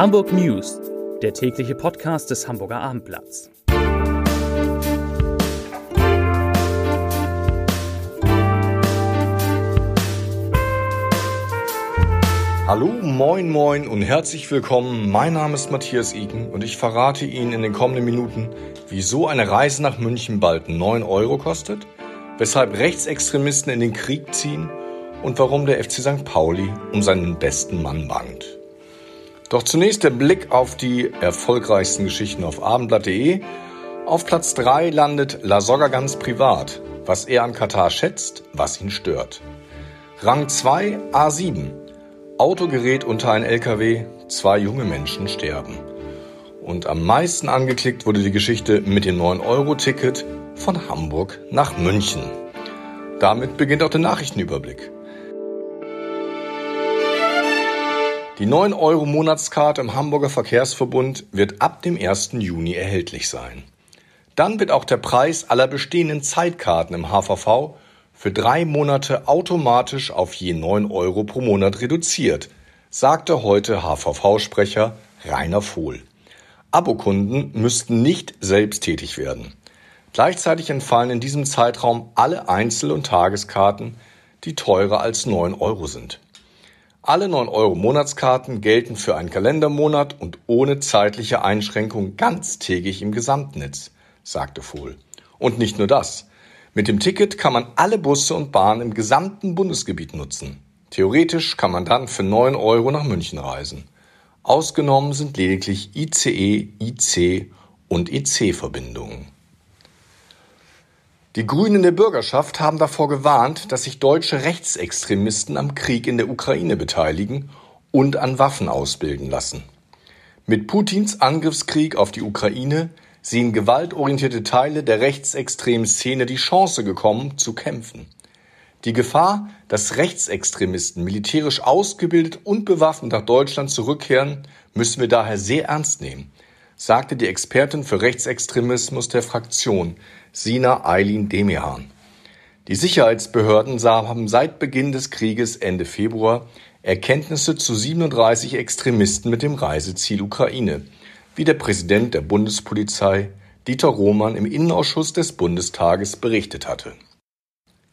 Hamburg News, der tägliche Podcast des Hamburger Abendblatts. Hallo, moin, moin und herzlich willkommen. Mein Name ist Matthias Iken und ich verrate Ihnen in den kommenden Minuten, wieso eine Reise nach München bald 9 Euro kostet, weshalb Rechtsextremisten in den Krieg ziehen und warum der FC St. Pauli um seinen besten Mann bangt. Doch zunächst der Blick auf die erfolgreichsten Geschichten auf abendblatt.de. Auf Platz 3 landet La Soga ganz privat, was er an Katar schätzt, was ihn stört. Rang 2 A7. Auto gerät unter ein LKW, zwei junge Menschen sterben. Und am meisten angeklickt wurde die Geschichte mit dem 9-Euro-Ticket von Hamburg nach München. Damit beginnt auch der Nachrichtenüberblick. Die 9 Euro Monatskarte im Hamburger Verkehrsverbund wird ab dem 1. Juni erhältlich sein. Dann wird auch der Preis aller bestehenden Zeitkarten im HVV für drei Monate automatisch auf je 9 Euro pro Monat reduziert, sagte heute HVV-Sprecher Rainer Vohl. Abokunden müssten nicht selbst tätig werden. Gleichzeitig entfallen in diesem Zeitraum alle Einzel- und Tageskarten, die teurer als 9 Euro sind. Alle 9 Euro Monatskarten gelten für einen Kalendermonat und ohne zeitliche Einschränkung ganztägig im Gesamtnetz, sagte Vohl. Und nicht nur das. Mit dem Ticket kann man alle Busse und Bahnen im gesamten Bundesgebiet nutzen. Theoretisch kann man dann für 9 Euro nach München reisen. Ausgenommen sind lediglich ICE, IC und EC-Verbindungen. Die Grünen der Bürgerschaft haben davor gewarnt, dass sich deutsche Rechtsextremisten am Krieg in der Ukraine beteiligen und an Waffen ausbilden lassen. Mit Putins Angriffskrieg auf die Ukraine sehen gewaltorientierte Teile der rechtsextremen Szene die Chance gekommen, zu kämpfen. Die Gefahr, dass Rechtsextremisten militärisch ausgebildet und bewaffnet nach Deutschland zurückkehren, müssen wir daher sehr ernst nehmen, sagte die Expertin für Rechtsextremismus der Fraktion, Sina Eileen Demian. Die Sicherheitsbehörden haben seit Beginn des Krieges Ende Februar Erkenntnisse zu 37 Extremisten mit dem Reiseziel Ukraine, wie der Präsident der Bundespolizei Dieter Roman im Innenausschuss des Bundestages berichtet hatte.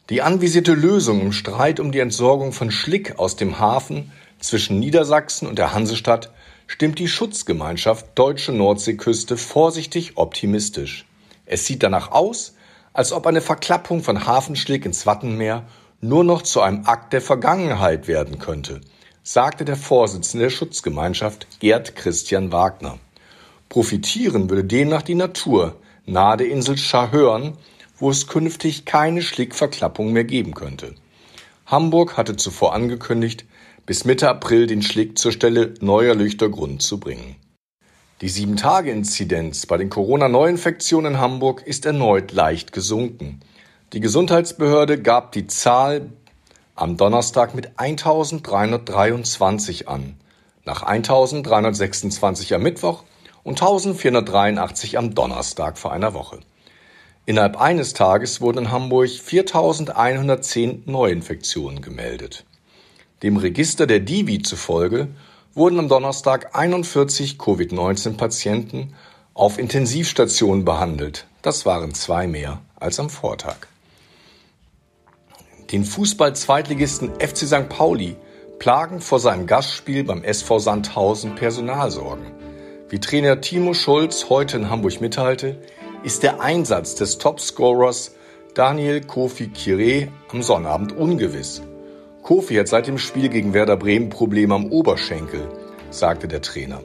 Die anvisierte Lösung im Streit um die Entsorgung von Schlick aus dem Hafen zwischen Niedersachsen und der Hansestadt stimmt die Schutzgemeinschaft Deutsche Nordseeküste vorsichtig optimistisch. Es sieht danach aus, als ob eine Verklappung von Hafenschlick ins Wattenmeer nur noch zu einem Akt der Vergangenheit werden könnte, sagte der Vorsitzende der Schutzgemeinschaft Gerd Christian Wagner. Profitieren würde demnach die Natur nahe der Insel Schahörn, wo es künftig keine Schlickverklappung mehr geben könnte. Hamburg hatte zuvor angekündigt, bis Mitte April den Schlick zur Stelle neuer Lüchtergrund zu bringen. Die 7-Tage-Inzidenz bei den Corona-Neuinfektionen in Hamburg ist erneut leicht gesunken. Die Gesundheitsbehörde gab die Zahl am Donnerstag mit 1323 an, nach 1326 am Mittwoch und 1483 am Donnerstag vor einer Woche. Innerhalb eines Tages wurden in Hamburg 4110 Neuinfektionen gemeldet. Dem Register der Divi zufolge wurden am Donnerstag 41 Covid-19-Patienten auf Intensivstationen behandelt. Das waren zwei mehr als am Vortag. Den Fußball-Zweitligisten FC St. Pauli plagen vor seinem Gastspiel beim SV Sandhausen Personalsorgen. Wie Trainer Timo Schulz heute in Hamburg mitteilte, ist der Einsatz des Topscorers Daniel Kofi Kire am Sonnabend ungewiss. Kofi hat seit dem Spiel gegen Werder Bremen Probleme am Oberschenkel, sagte der Trainer.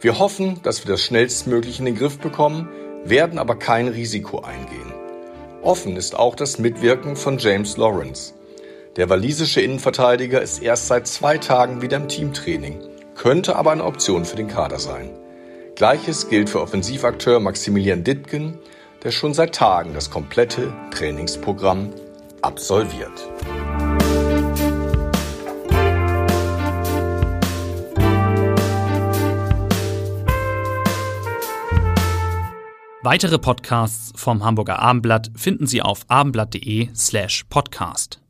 Wir hoffen, dass wir das schnellstmöglich in den Griff bekommen, werden aber kein Risiko eingehen. Offen ist auch das Mitwirken von James Lawrence. Der walisische Innenverteidiger ist erst seit zwei Tagen wieder im Teamtraining, könnte aber eine Option für den Kader sein. Gleiches gilt für Offensivakteur Maximilian Dittgen, der schon seit Tagen das komplette Trainingsprogramm absolviert. Weitere Podcasts vom Hamburger Abendblatt finden Sie auf abendblatt.de slash podcast.